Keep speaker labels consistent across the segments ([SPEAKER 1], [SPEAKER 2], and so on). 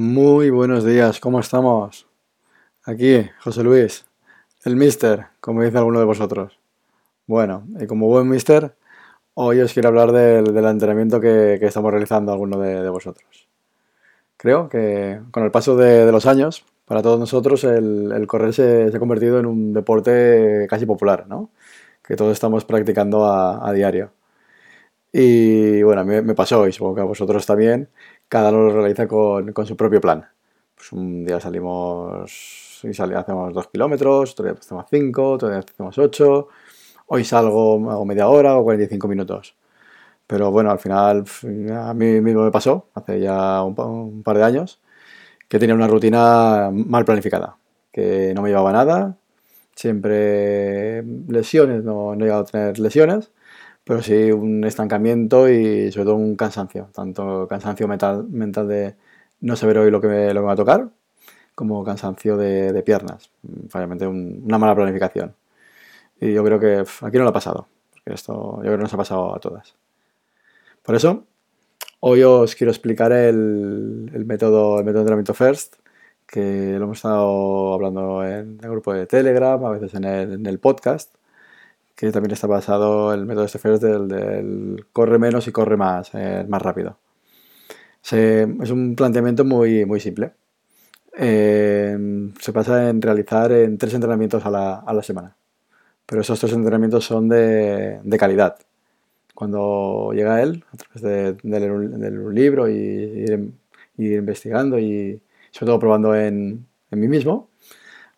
[SPEAKER 1] Muy buenos días, ¿cómo estamos? Aquí, José Luis, el Mister, como dice alguno de vosotros. Bueno, y como buen Mister, hoy os quiero hablar del, entrenamiento que, estamos realizando alguno de, vosotros. Creo que con el paso de, los años, para todos nosotros el, correr se, ha convertido en un deporte casi popular, ¿no? Que todos estamos practicando a, diario. Y bueno, a mí me pasó, y supongo que a vosotros también, cada uno lo realiza con, su propio plan. Pues un día salimos y hacemos dos kilómetros, otro día hacemos cinco, otro día hacemos ocho, hoy salgo, hago media hora o 45 minutos. Pero bueno, al final a mí mismo me pasó, hace ya un, par de años, que tenía una rutina mal planificada, que no me llevaba nada, siempre lesiones, no, no he llegado a tener lesiones, pero sí un estancamiento y sobre todo un cansancio, tanto cansancio mental, mental de no saber hoy lo que, me, lo que va a tocar, como cansancio de, piernas, finalmente una mala planificación. Y yo creo que aquí no lo ha pasado, porque esto yo creo que nos ha pasado a todas. Por eso, hoy os quiero explicar el, método, el método de entrenamiento FIRST, que lo hemos estado hablando en el grupo de Telegram, a veces en el, en el podcast, que también está basado el método este del, del corre menos y corre más, eh, más rápido. es un planteamiento muy, muy simple. Eh, se pasa en realizar tres entrenamientos a la, a la semana. Pero esos tres entrenamientos son de, de calidad. Cuando llega él, a través de, leer, un, libro y ir, investigando y sobre todo probando en, en mí mismo,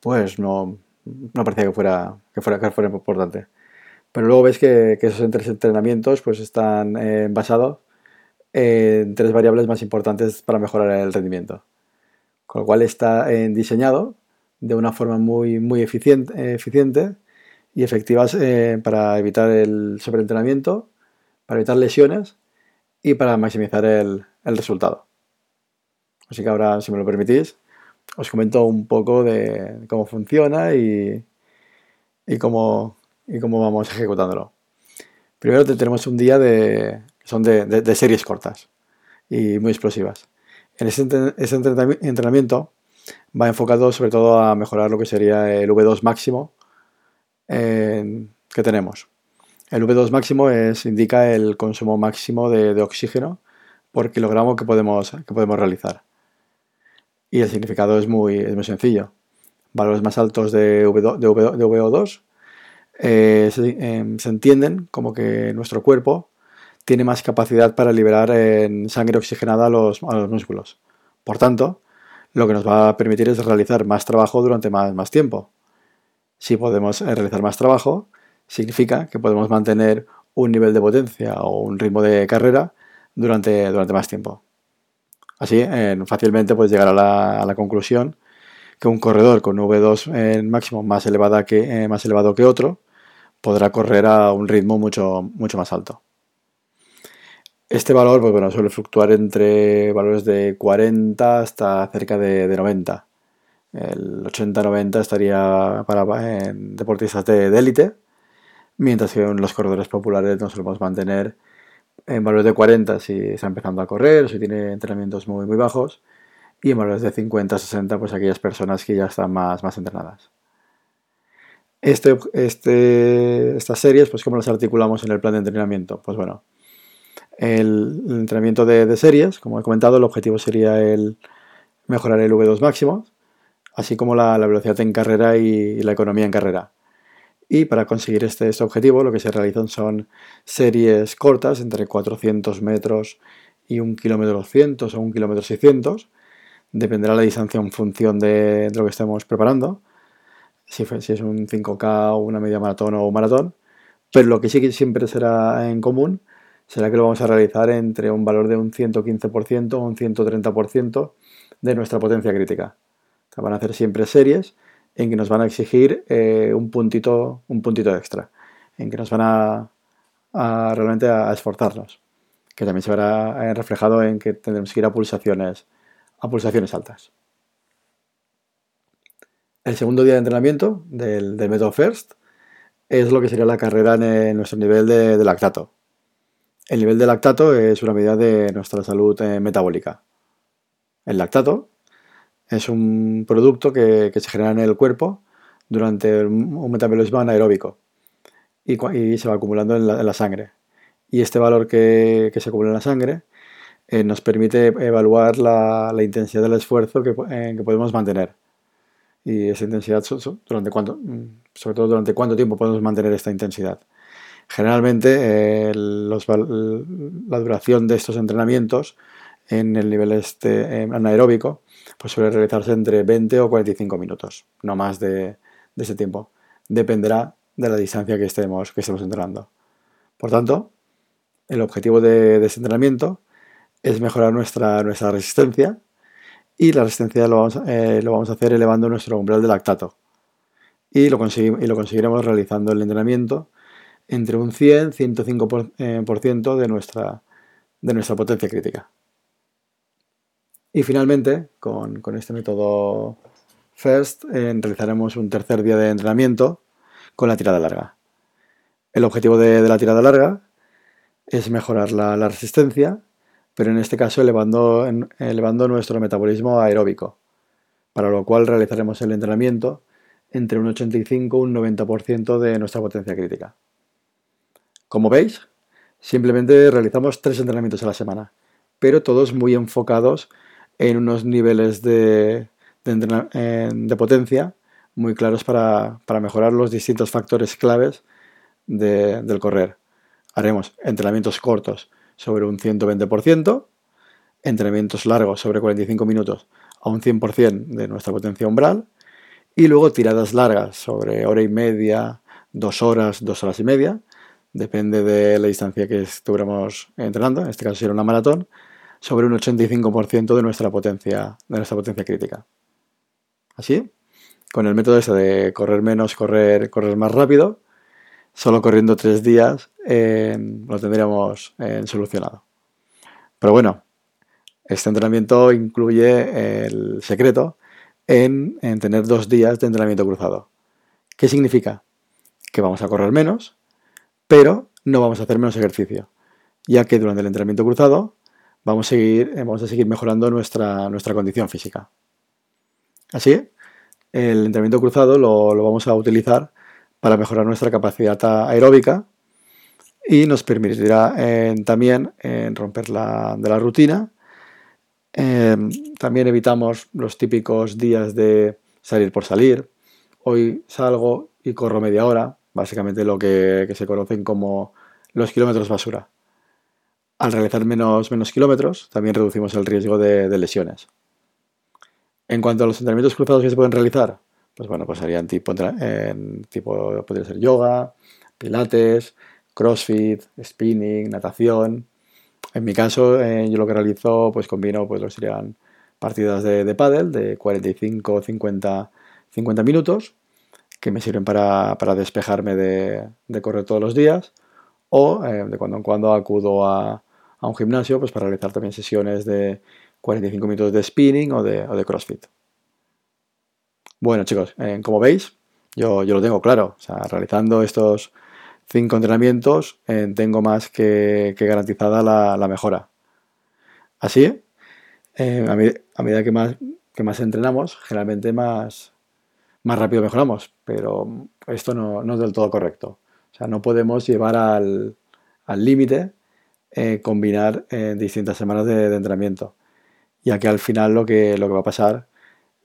[SPEAKER 1] pues no, no parecía que fuera, que fuera, que fuera importante. Pero luego ves que, esos tres entrenamientos pues están eh, basados en tres variables más importantes para mejorar el rendimiento. Con lo cual está eh, diseñado de una forma muy, muy eficiente, eficiente y efectiva eh, para evitar el sobreentrenamiento, para evitar lesiones y para maximizar el, resultado. Así que ahora, si me lo permitís, os comento un poco de cómo funciona y cómo, y cómo vamos ejecutándolo. Primero tenemos un día de, son de, series cortas y muy explosivas. En ese, entrenamiento va enfocado sobre todo a mejorar lo que sería el V2 máximo que tenemos. El V2 máximo es, indica el consumo máximo de, oxígeno por kilogramo que podemos, que podemos realizar. Y el significado es muy, es muy sencillo. Valores más altos de, v de, VO2 eh, em, se, entienden como que nuestro cuerpo tiene más capacidad para liberar en sangre oxigenada a los, a los, músculos. Por tanto, lo que nos va a permitir es realizar más trabajo durante más, más tiempo. Si podemos eh, realizar más trabajo, significa que podemos mantener un nivel de potencia o un ritmo de carrera durante, durante más tiempo. Así, fácilmente puedes llegar a la, a la, conclusión que un corredor con V2 en máximo más, elevada que, eh, más elevado que otro podrá correr a un ritmo mucho, mucho más alto. Este valor pues bueno, suele fluctuar entre valores de 40 hasta cerca de, 90. El 80-90 estaría para en deportistas de élite, mientras que en los corredores populares nos solemos mantener en valores de 40 si está empezando a correr si tiene entrenamientos muy, muy bajos, y en valores de 50-60 pues aquellas personas que ya están más, más entrenadas. Este, este, estas series, pues ¿cómo las articulamos en el plan de entrenamiento? Pues bueno, el, entrenamiento de, series, como he comentado, el objetivo sería el mejorar el V2 máximo, así como la, velocidad en carrera y, la economía en carrera. Y para conseguir este, este, objetivo lo que se realizan son series cortas entre 400 metros y 1 km 200 o 1 km 600. Dependerá la distancia en función de lo que estemos preparando si, es un 5K o una media maratón o maratón, pero lo que sí que siempre será en común será que lo vamos a realizar entre un valor de un 115% o un 130% de nuestra potencia crítica. van a hacer siempre series en que nos van a exigir eh, un, puntito, un puntito extra, en que nos van a, realmente a esforzarnos, que también se verá reflejado en que tendremos que ir a pulsaciones, a pulsaciones altas. El segundo día de entrenamiento del, método FIRST es lo que sería la carrera en, nuestro nivel de, lactato. El nivel de lactato es una medida de nuestra salud eh, metabólica. El lactato es un producto que, se genera en el cuerpo durante un metabolismo anaeróbico y, se va acumulando en la, sangre. Y este valor que, se acumula en la sangre eh, nos permite evaluar la, intensidad del esfuerzo que, podemos mantener. Y esa intensidad, durante cuánto, mm, sobre todo durante cuánto tiempo podemos mantener esta intensidad. Generalmente eh, la duración de estos entrenamientos en el nivel este, anaeróbico pues suele realizarse entre 20 o 45 minutos, no más de, ese tiempo. Dependerá de la distancia que estemos, que estemos entrenando. Por tanto, el objetivo de, ese entrenamiento es mejorar nuestra, nuestra resistencia y la resistencia lo vamos, eh, lo vamos, a hacer elevando nuestro umbral de lactato. Y lo, conseguiremos realizando el entrenamiento entre un 100-105% de nuestra, de nuestra potencia crítica. Y finalmente, con, este método FIRST, eh, realizaremos un tercer día de entrenamiento con la tirada larga. El objetivo de, la tirada larga es mejorar la, resistencia, pero en este caso elevando, elevando nuestro metabolismo aeróbico, para lo cual realizaremos el entrenamiento entre un 85 y un 90% de nuestra potencia crítica. Como veis, simplemente realizamos tres entrenamientos a la semana, pero todos muy enfocados en unos niveles de, potencia muy claros para, mejorar los distintos factores claves del correr. Haremos entrenamientos cortos sobre un 120%, entrenamientos largos sobre 45 minutos a un 100% de nuestra potencia umbral y luego tiradas largas sobre hora y media, dos horas, dos horas y media, depende de la distancia que estuviéramos entrenando, en este caso sería una maratón, sobre un 85% de nuestra potencia, de nuestra potencia crítica. Así, con el método ese de correr menos, correr, correr más rápido, solo corriendo tres días lo tendríamos solucionado. Pero bueno, este entrenamiento incluye el secreto en tener dos días de entrenamiento cruzado. ¿Qué significa? Que vamos a correr menos, pero no vamos a hacer menos ejercicio, ya que durante el entrenamiento cruzado vamos a seguir, eh, vamos a seguir mejorando nuestra, nuestra condición física. Así, el entrenamiento cruzado lo, vamos a utilizar para mejorar nuestra capacidad aeróbica y nos permitirá eh, también eh, romper la, de la rutina. también evitamos los típicos días de salir por salir. Hoy salgo y corro media hora, básicamente lo que, se conocen como los kilómetros basura. Al realizar menos kilómetros, también reducimos el riesgo de, lesiones. En cuanto a los entrenamientos cruzados que se pueden realizar, pues bueno, pues serían tipo, en tipo podría ser yoga, pilates, crossfit, spinning, natación. En mi caso, eh, yo lo que realizo, pues combino, pues lo serían partidas de, de pádel de 45, 50, 50 minutos que me sirven para, despejarme de, correr todos los días o eh, de cuando en cuando acudo a, un gimnasio pues para realizar también sesiones de 45 minutos de spinning o de, CrossFit. Bueno chicos, eh, como veis, yo, yo, lo tengo claro. O sea, realizando estos cinco entrenamientos eh, tengo más que, garantizada la, mejora. Así, a, medida que más, que más entrenamos, generalmente más, más rápido mejoramos, pero esto no, es del todo correcto. O sea, no podemos llevar al límite eh, combinar eh, distintas semanas de, entrenamiento, ya que al final lo que, lo que va a pasar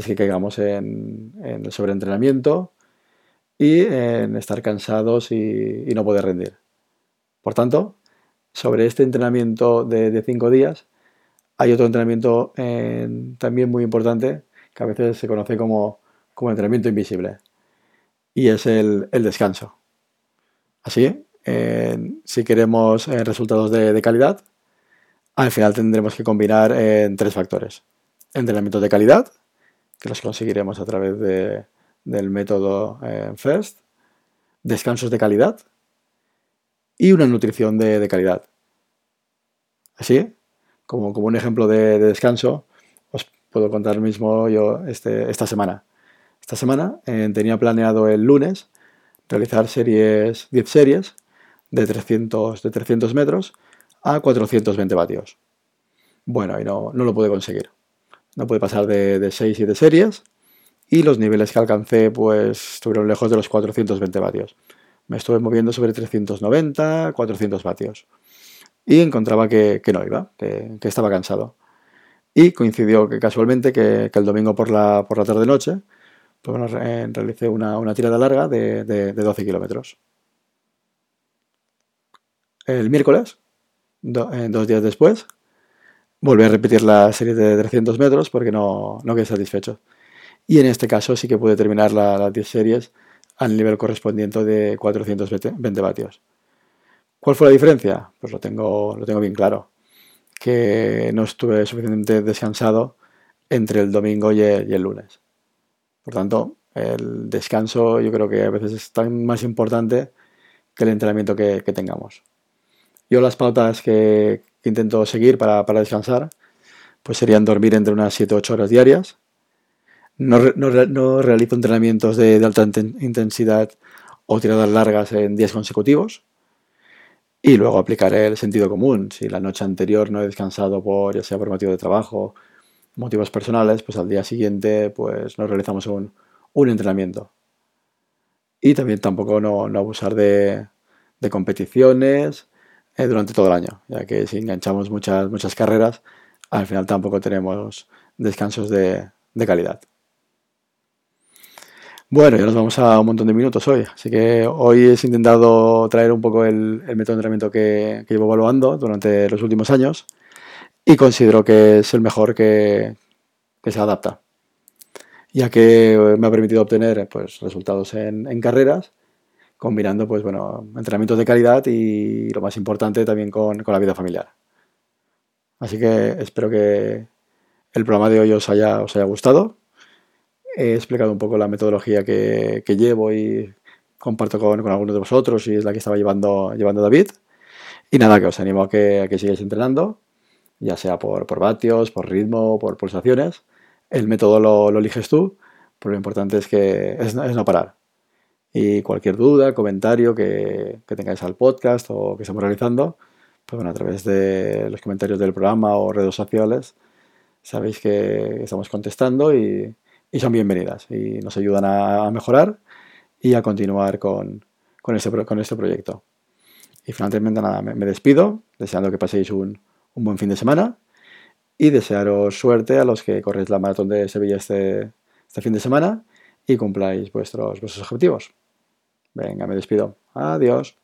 [SPEAKER 1] es que caigamos en, el sobreentrenamiento y en estar cansados y, no poder rendir. Por tanto, sobre este entrenamiento de, cinco días, hay otro entrenamiento eh, también muy importante que a veces se conoce como como entrenamiento invisible. Y es el, descanso. Así, si queremos eh, resultados de, calidad, al final tendremos que combinar en tres factores. Entrenamientos de calidad, que los conseguiremos a través del método eh, FIRST, descansos de calidad y una nutrición de, calidad. Así, como, un ejemplo de, descanso, os puedo contar mismo yo este, esta semana. Esta semana eh, tenía planeado el lunes realizar series, 10 series de 300, de 300 metros a 420 vatios. Bueno, y no lo pude conseguir. No puede pasar de, de 6 y de series. Y los niveles que alcancé, pues estuvieron lejos de los 420 vatios. Me estuve moviendo sobre 390, 400 vatios. Y encontraba que, no iba, que, estaba cansado. Y coincidió que casualmente que, el domingo por la, por la tarde-noche, pues realicé una, tirada larga de, de 12 kilómetros. El miércoles, eh, dos días después, volví a repetir la serie de 300 metros porque no, no quedé satisfecho. Y en este caso sí que pude terminar las 10 series al nivel correspondiente de 420 vatios. ¿Cuál fue la diferencia? Pues lo tengo, lo tengo bien claro. Que no estuve suficientemente descansado entre el domingo y el, lunes. Por tanto, el descanso yo creo que a veces es tan más importante que el entrenamiento que tengamos. Yo las pautas que, intento seguir para, descansar, pues serían dormir entre unas 7 o 8 horas diarias. No, no, realizo entrenamientos de, alta intensidad o tiradas largas en días consecutivos. Y luego aplicar el sentido común. Si la noche anterior no he descansado por, ya sea por motivo de trabajo, motivos personales, pues al día siguiente pues no realizamos un, entrenamiento. Y también tampoco no, abusar de, de competiciones, eh, durante todo el año, ya que si enganchamos muchas, muchas carreras, al final tampoco tenemos descansos de, calidad. Bueno, ya nos vamos a un montón de minutos hoy, así que hoy he intentado traer un poco el, método de entrenamiento que, llevo evaluando durante los últimos años y considero que es el mejor que, se adapta, ya que me ha permitido obtener pues, resultados en carreras combinando pues bueno, entrenamientos de calidad y lo más importante también con, la vida familiar. Así que espero que el programa de hoy os haya, os haya gustado. He explicado un poco la metodología que, llevo y comparto con, algunos de vosotros y es la que estaba llevando, llevando David. Y nada, que os animo a que, a que sigáis entrenando, ya sea por, por vatios, por ritmo, por pulsaciones. El método lo eliges tú, pero lo importante es que es no parar. Y cualquier duda, comentario que, tengáis al podcast o que estamos realizando, pues bueno, a través de los comentarios del programa o redes sociales, sabéis que estamos contestando y, son bienvenidas y nos ayudan a, mejorar y a continuar con, con, este, con este proyecto. Y finalmente nada, me, despido, deseando que paséis un, un, buen fin de semana y desearos suerte a los que corréis la maratón de Sevilla este, este fin de semana y cumpláis vuestros, vuestros objetivos. Venga, me despido. Adiós.